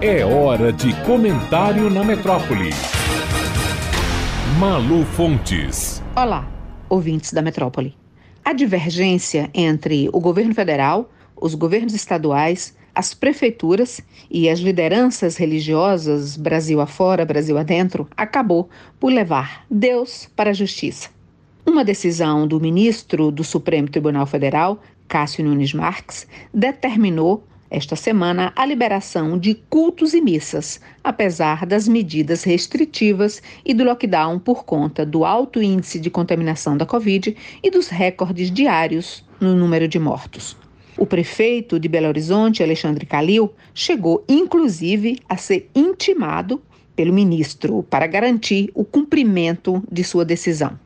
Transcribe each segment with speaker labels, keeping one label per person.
Speaker 1: É hora de comentário na metrópole. Malu Fontes.
Speaker 2: Olá, ouvintes da metrópole. A divergência entre o governo federal, os governos estaduais, as prefeituras e as lideranças religiosas Brasil afora, Brasil adentro acabou por levar Deus para a justiça. Uma decisão do ministro do Supremo Tribunal Federal, Cássio Nunes Marques, determinou esta semana a liberação de cultos e missas, apesar das medidas restritivas e do lockdown por conta do alto índice de contaminação da Covid e dos recordes diários no número de mortos. O prefeito de Belo Horizonte, Alexandre Calil, chegou inclusive a ser intimado pelo ministro para garantir o cumprimento de sua decisão.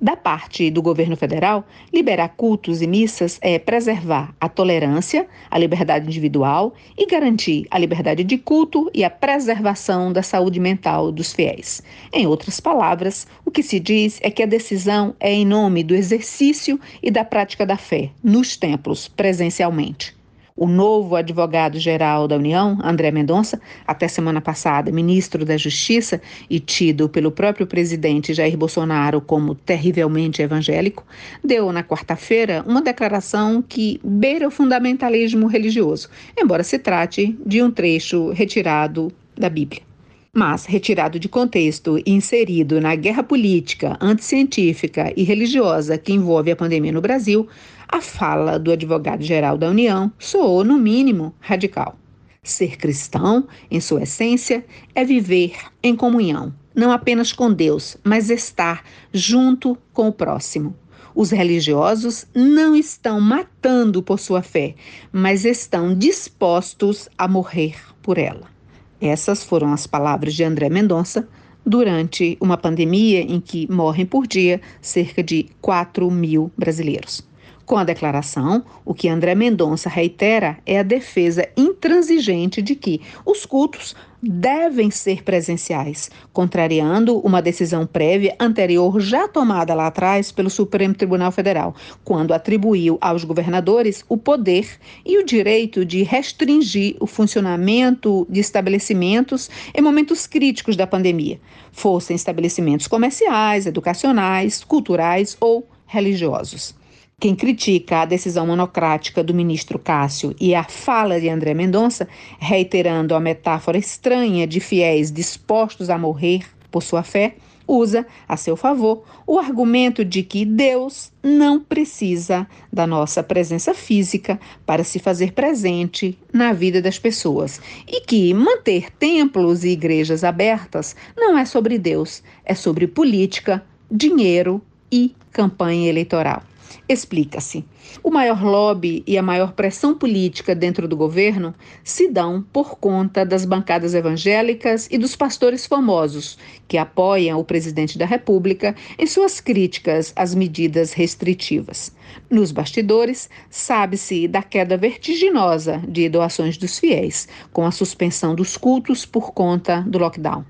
Speaker 2: Da parte do governo federal, liberar cultos e missas é preservar a tolerância, a liberdade individual e garantir a liberdade de culto e a preservação da saúde mental dos fiéis. Em outras palavras, o que se diz é que a decisão é em nome do exercício e da prática da fé nos templos presencialmente. O novo advogado-geral da União, André Mendonça, até semana passada ministro da Justiça e tido pelo próprio presidente Jair Bolsonaro como terrivelmente evangélico, deu na quarta-feira uma declaração que beira o fundamentalismo religioso, embora se trate de um trecho retirado da Bíblia mas retirado de contexto e inserido na guerra política, anticientífica e religiosa que envolve a pandemia no Brasil, a fala do advogado-geral da União soou, no mínimo, radical. Ser cristão, em sua essência, é viver em comunhão, não apenas com Deus, mas estar junto com o próximo. Os religiosos não estão matando por sua fé, mas estão dispostos a morrer por ela. Essas foram as palavras de André Mendonça durante uma pandemia em que morrem por dia cerca de 4 mil brasileiros. Com a declaração, o que André Mendonça reitera é a defesa intransigente de que os cultos devem ser presenciais, contrariando uma decisão prévia anterior já tomada lá atrás pelo Supremo Tribunal Federal, quando atribuiu aos governadores o poder e o direito de restringir o funcionamento de estabelecimentos em momentos críticos da pandemia, fossem estabelecimentos comerciais, educacionais, culturais ou religiosos. Quem critica a decisão monocrática do ministro Cássio e a fala de André Mendonça, reiterando a metáfora estranha de fiéis dispostos a morrer por sua fé, usa a seu favor o argumento de que Deus não precisa da nossa presença física para se fazer presente na vida das pessoas e que manter templos e igrejas abertas não é sobre Deus, é sobre política, dinheiro e campanha eleitoral. Explica-se. O maior lobby e a maior pressão política dentro do governo se dão por conta das bancadas evangélicas e dos pastores famosos que apoiam o presidente da República em suas críticas às medidas restritivas. Nos bastidores, sabe-se da queda vertiginosa de doações dos fiéis, com a suspensão dos cultos por conta do lockdown.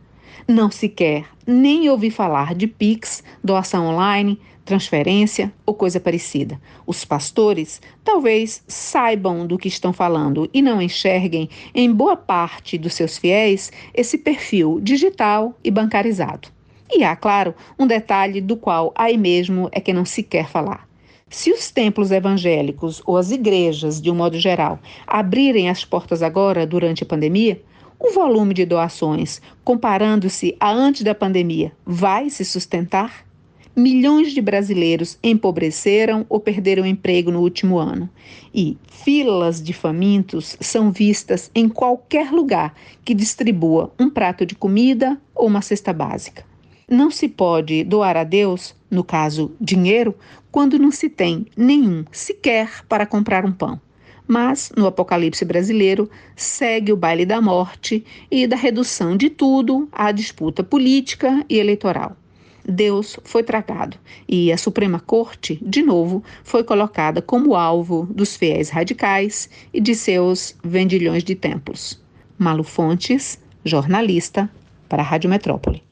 Speaker 2: Não se quer nem ouvir falar de PIX, doação online, transferência ou coisa parecida. Os pastores talvez saibam do que estão falando e não enxerguem em boa parte dos seus fiéis esse perfil digital e bancarizado. E há, claro, um detalhe do qual aí mesmo é que não se quer falar. Se os templos evangélicos ou as igrejas, de um modo geral, abrirem as portas agora durante a pandemia, o volume de doações, comparando-se a antes da pandemia, vai se sustentar? Milhões de brasileiros empobreceram ou perderam emprego no último ano. E filas de famintos são vistas em qualquer lugar que distribua um prato de comida ou uma cesta básica. Não se pode doar a Deus, no caso, dinheiro, quando não se tem nenhum sequer para comprar um pão. Mas, no Apocalipse brasileiro, segue o baile da morte e da redução de tudo à disputa política e eleitoral. Deus foi tragado e a Suprema Corte, de novo, foi colocada como alvo dos fiéis radicais e de seus vendilhões de templos. Malu Fontes, jornalista, para a Rádio Metrópole.